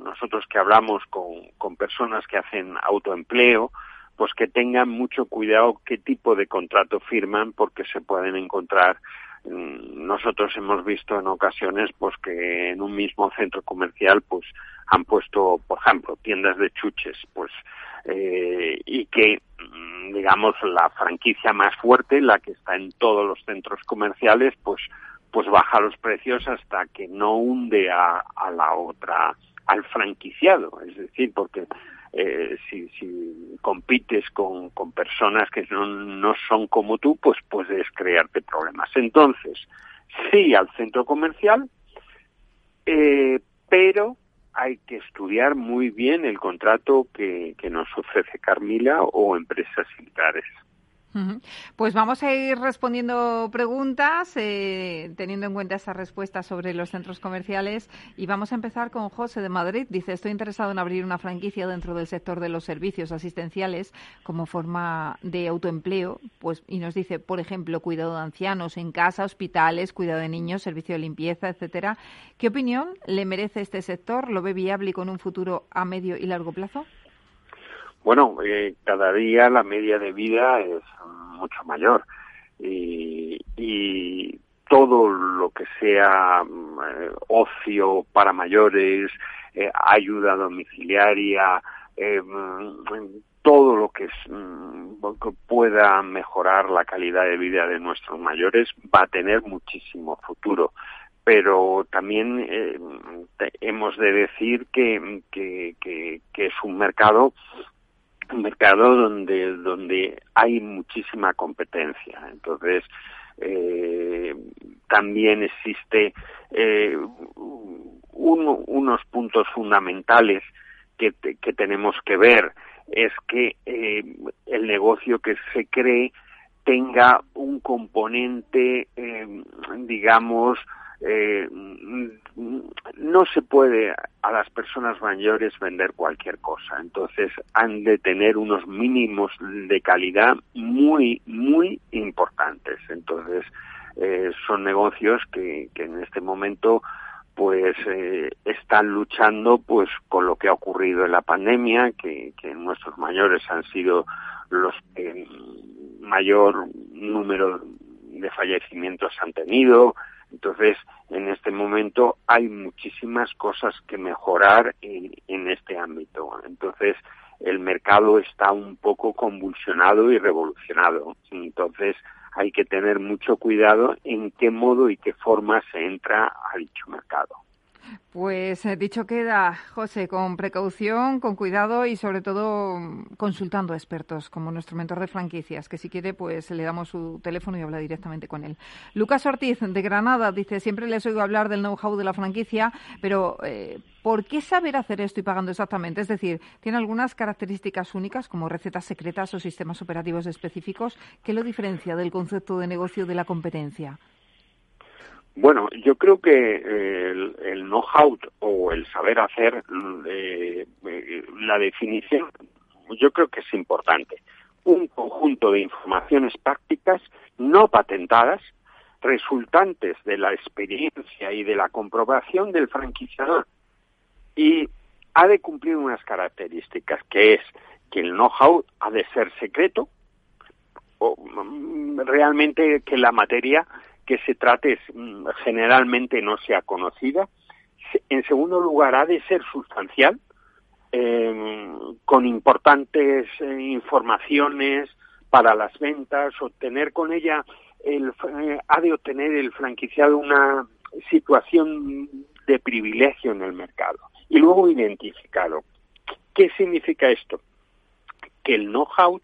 nosotros que hablamos con personas que hacen autoempleo, pues que tengan mucho cuidado qué tipo de contrato firman porque se pueden encontrar mm, nosotros hemos visto en ocasiones pues que en un mismo centro comercial pues han puesto por ejemplo tiendas de chuches pues eh, y que mm, digamos la franquicia más fuerte la que está en todos los centros comerciales pues pues baja los precios hasta que no hunde a, a la otra al franquiciado. Es decir porque eh, si, compites con, con personas que no, no son como tú, pues puedes crearte problemas. Entonces, sí al centro comercial, eh, pero hay que estudiar muy bien el contrato que, que nos ofrece Carmila o empresas similares. Pues vamos a ir respondiendo preguntas, eh, teniendo en cuenta esas respuestas sobre los centros comerciales. Y vamos a empezar con José de Madrid. Dice, estoy interesado en abrir una franquicia dentro del sector de los servicios asistenciales como forma de autoempleo. Pues, y nos dice, por ejemplo, cuidado de ancianos en casa, hospitales, cuidado de niños, servicio de limpieza, etcétera. ¿Qué opinión le merece este sector? ¿Lo ve viable con un futuro a medio y largo plazo? Bueno, eh, cada día la media de vida es mucho mayor. Y, todo lo que sea eh, ocio para mayores, eh, ayuda domiciliaria, todo lo que, mm, que pueda mejorar la calidad de vida de nuestros mayores va a tener muchísimo futuro. Pero también hemos de decir que, que, que, es un mercado un mercado donde, donde hay muchísima competencia. Entonces, eh, también existe eh, unos puntos fundamentales que, que, tenemos que ver es que eh, el negocio que se cree tenga un componente, digamos, eh, no se puede a las personas mayores vender cualquier cosa. Entonces han de tener unos mínimos de calidad muy, muy importantes. Entonces eh, son negocios que, que en este momento pues eh, están luchando pues con lo que ha ocurrido en la pandemia, que, que nuestros mayores han sido los que mayor número de fallecimientos han tenido, entonces, en este momento hay muchísimas cosas que mejorar en, en este ámbito. Entonces, el mercado está un poco convulsionado y revolucionado. Entonces, hay que tener mucho cuidado en qué modo y qué forma se entra a dicho mercado. Pues eh, dicho queda, José, con precaución, con cuidado y sobre todo mm, consultando a expertos como nuestro mentor de franquicias, que si quiere pues le damos su teléfono y habla directamente con él. Lucas Ortiz, de Granada, dice, siempre les oigo hablar del know-how de la franquicia, pero eh, ¿por qué saber hacer esto y pagando exactamente? Es decir, ¿tiene algunas características únicas como recetas secretas o sistemas operativos específicos que lo diferencia del concepto de negocio de la competencia? Bueno, yo creo que eh, el, know-how o el saber hacer, eh, eh, la definición, yo creo que es importante. Un conjunto de informaciones prácticas no patentadas, resultantes de la experiencia y de la comprobación del franquiciador. Y ha de cumplir unas características, que es que el know-how ha de ser secreto, o mm, realmente que la materia que se trate mm, generalmente no sea conocida. En segundo lugar, ha de ser sustancial, em, con importantes eh, informaciones para las ventas, obtener con ella, el, eh, ha de obtener el franquiciado una situación de privilegio en el mercado. Y luego identificado. ¿Qué significa esto? Que el know-how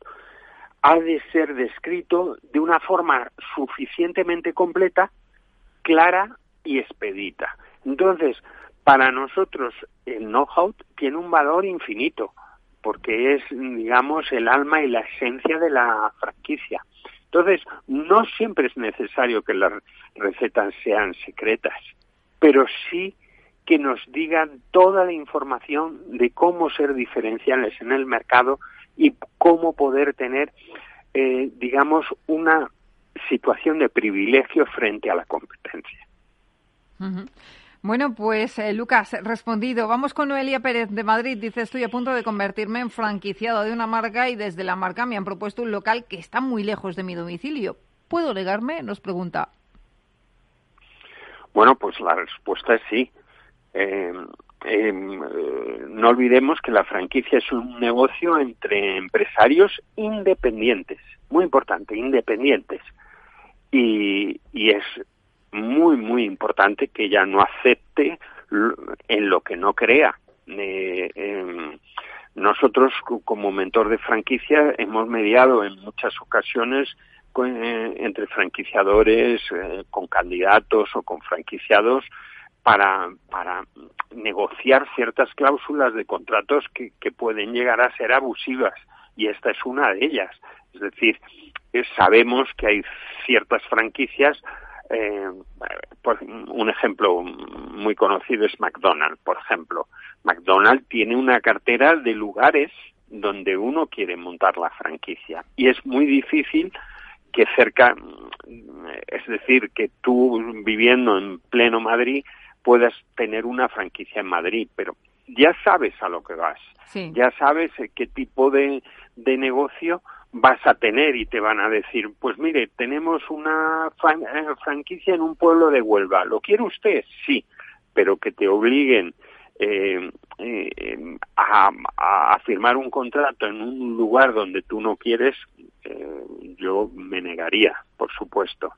ha de ser descrito de una forma suficientemente completa, clara y expedita. Entonces, para nosotros el know-how tiene un valor infinito, porque es, digamos, el alma y la esencia de la franquicia. Entonces, no siempre es necesario que las recetas sean secretas, pero sí que nos digan toda la información de cómo ser diferenciales en el mercado y cómo poder tener, eh, digamos, una situación de privilegio frente a la competencia. Bueno, pues eh, Lucas, respondido. Vamos con Noelia Pérez de Madrid. Dice, estoy a punto de convertirme en franquiciado de una marca y desde la marca me han propuesto un local que está muy lejos de mi domicilio. ¿Puedo negarme? Nos pregunta. Bueno, pues la respuesta es sí. Em, eh, no olvidemos que la franquicia es un negocio entre empresarios independientes, muy importante, independientes. Y, y es muy, muy importante que ella no acepte en lo que no crea. Eh, em, nosotros, como mentor de franquicia, hemos mediado en muchas ocasiones eh, entre franquiciadores, eh, con candidatos o con franquiciados, para, para negociar ciertas cláusulas de contratos que, que pueden llegar a ser abusivas. Y esta es una de ellas. Es decir, sabemos que hay ciertas franquicias eh, un ejemplo muy conocido es McDonald's, por ejemplo. McDonald's tiene una cartera de lugares donde uno quiere montar la franquicia y es muy difícil que cerca, es decir, que tú viviendo en pleno Madrid puedas tener una franquicia en Madrid, pero ya sabes a lo que vas, ya sabes qué tipo de, de negocio vas a tener y te van a decir, pues mire, tenemos una eh, franquicia en un pueblo de Huelva, ¿lo quiere usted? Sí, pero que te obliguen eh, eh, a, a, firmar un contrato en un lugar donde tú no quieres, yo me negaría, por supuesto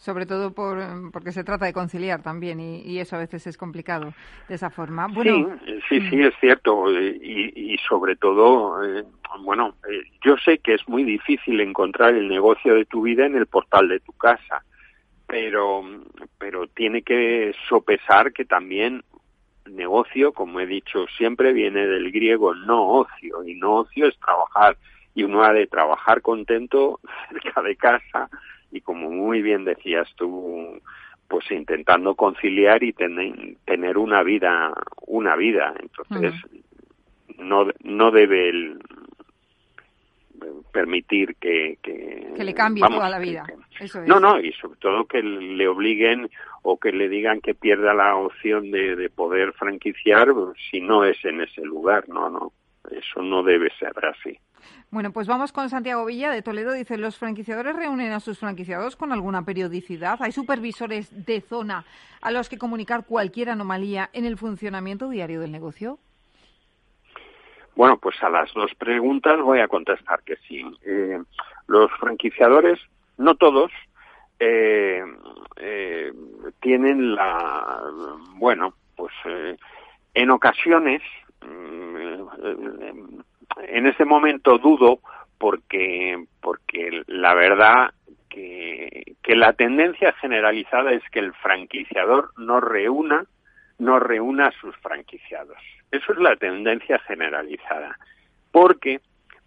sobre todo por, porque se trata de conciliar también y, eso a veces es complicado de esa forma. sí, sí, sí, es cierto y, y sobre todo, eh, bueno, eh, yo sé que es muy difícil encontrar el negocio de tu vida en el portal de tu casa, pero, pero tiene que sopesar que también negocio, como he dicho siempre, viene del griego no ocio y no ocio es trabajar y uno ha de trabajar contento [LAUGHS] cerca de casa y como muy bien decías tú, pues intentando conciliar y tener una vida, una vida. Entonces, no, no debe el, permitir que, que, le cambie toda la vida. No, no, y sobre todo que le obliguen o que le digan que pierda la opción de, de poder franquiciar si no es en ese lugar, no, no, eso no debe ser así. Bueno, pues vamos con Santiago Villa de Toledo. Dice, ¿los franquiciadores reúnen a sus franquiciados con alguna periodicidad? ¿Hay supervisores de zona a los que comunicar cualquier anomalía en el funcionamiento diario del negocio? Bueno, pues a las dos preguntas voy a contestar que sí. Eh, los franquiciadores, no todos, eh, eh, tienen la, bueno, pues en ocasiones mm, en ese momento dudo porque, porque la verdad que, que la tendencia generalizada es que el franquiciador no reúna, no reúna a sus franquiciados. Eso es la tendencia generalizada. Porque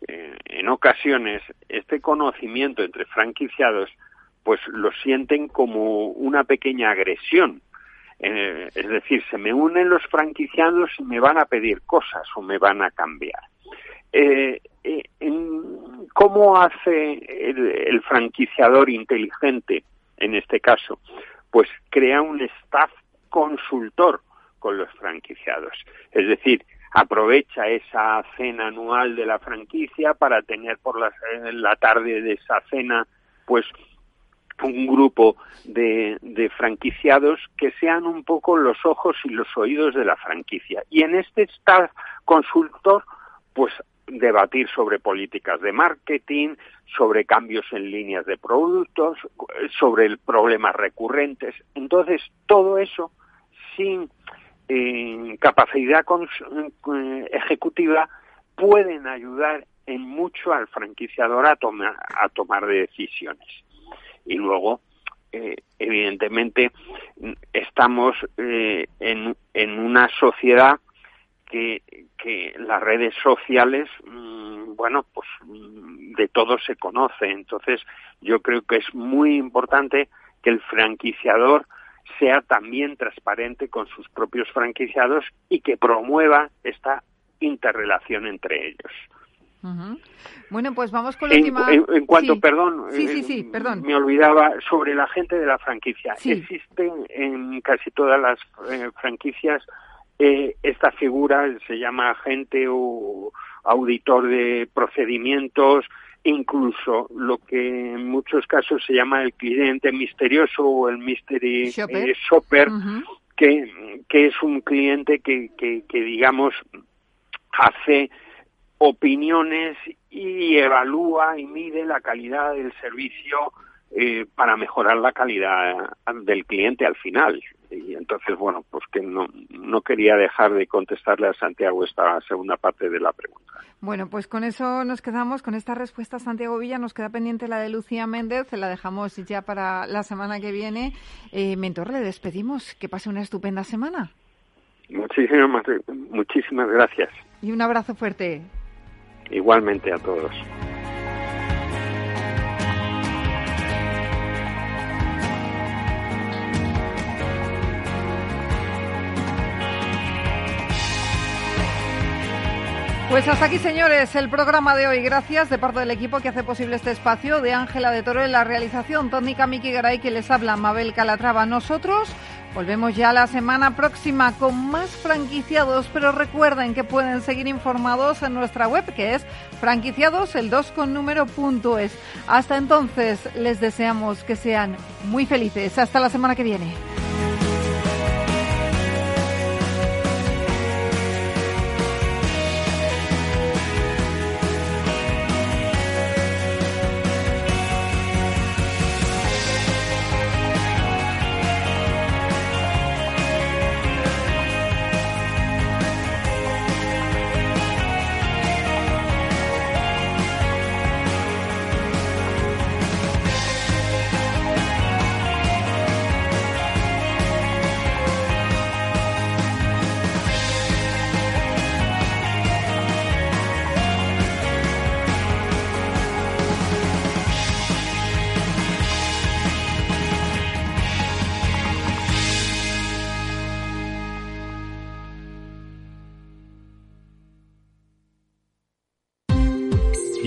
eh, en ocasiones este conocimiento entre franquiciados pues lo sienten como una pequeña agresión. Eh, es decir, se me unen los franquiciados y me van a pedir cosas o me van a cambiar. Eh, eh, ¿Cómo hace el, franquiciador inteligente en este caso? Pues crea un staff consultor con los franquiciados. Es decir, aprovecha esa cena anual de la franquicia para tener por la, tarde de esa cena, pues un grupo de, franquiciados que sean un poco los ojos y los oídos de la franquicia. Y en este staff consultor, pues debatir sobre políticas de marketing, sobre cambios en líneas de productos, sobre problemas recurrentes. Entonces, todo eso sin eh, capacidad eh, ejecutiva pueden ayudar en mucho al franquiciador a, tomar a tomar decisiones. Y luego, eh, evidentemente, estamos en, en una sociedad que, que las redes sociales, mm, bueno, pues mm, de todo se conoce. Entonces, yo creo que es muy importante que el franquiciador sea también transparente con sus propios franquiciados y que promueva esta interrelación entre ellos. Bueno, pues vamos con la en, última. En, cuanto, perdón, sí, sí, sí, perdón, me olvidaba sobre la gente de la franquicia. Existe en casi todas las eh, franquicias eh, esta figura, se llama agente o auditor de procedimientos, incluso lo que en muchos casos se llama el cliente misterioso o el mystery shopper, eh, que, que es un cliente que, que, que digamos hace opiniones y evalúa y mide la calidad del servicio eh, para mejorar la calidad del cliente al final. Y entonces, bueno, pues que no, no quería dejar de contestarle a Santiago esta segunda parte de la pregunta. Bueno, pues con eso nos quedamos, con esta respuesta, Santiago Villa. Nos queda pendiente la de Lucía Méndez, la dejamos ya para la semana que viene. Eh, Mentor, le despedimos. Que pase una estupenda semana. Muchísimas, muchísimas gracias. Y un abrazo fuerte. Igualmente a todos. Pues hasta aquí, señores, el programa de hoy. Gracias de parte del equipo que hace posible este espacio, de Ángela de Toro en la realización, tónica Miki Garay que les habla, Mabel Calatrava. Nosotros volvemos ya la semana próxima con más franquiciados, pero recuerden que pueden seguir informados en nuestra web que es franquiciados el 2 con número punto es. Hasta entonces les deseamos que sean muy felices. Hasta la semana que viene.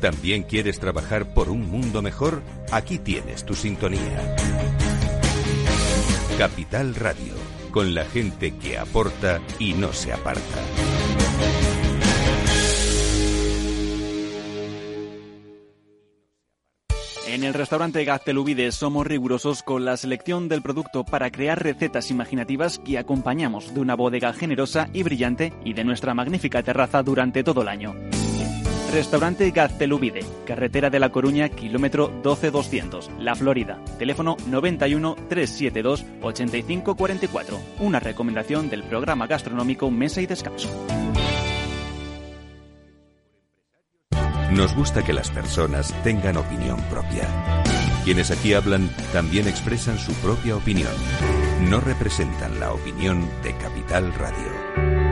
¿También quieres trabajar por un mundo mejor? Aquí tienes tu sintonía. Capital Radio, con la gente que aporta y no se aparta. En el restaurante Gaztelubides somos rigurosos con la selección del producto para crear recetas imaginativas que acompañamos de una bodega generosa y brillante y de nuestra magnífica terraza durante todo el año. Restaurante Gaztelubide, carretera de La Coruña, kilómetro 12200, La Florida. Teléfono 91 372 8544. Una recomendación del programa gastronómico Mesa y Descanso. Nos gusta que las personas tengan opinión propia. Quienes aquí hablan también expresan su propia opinión. No representan la opinión de Capital Radio.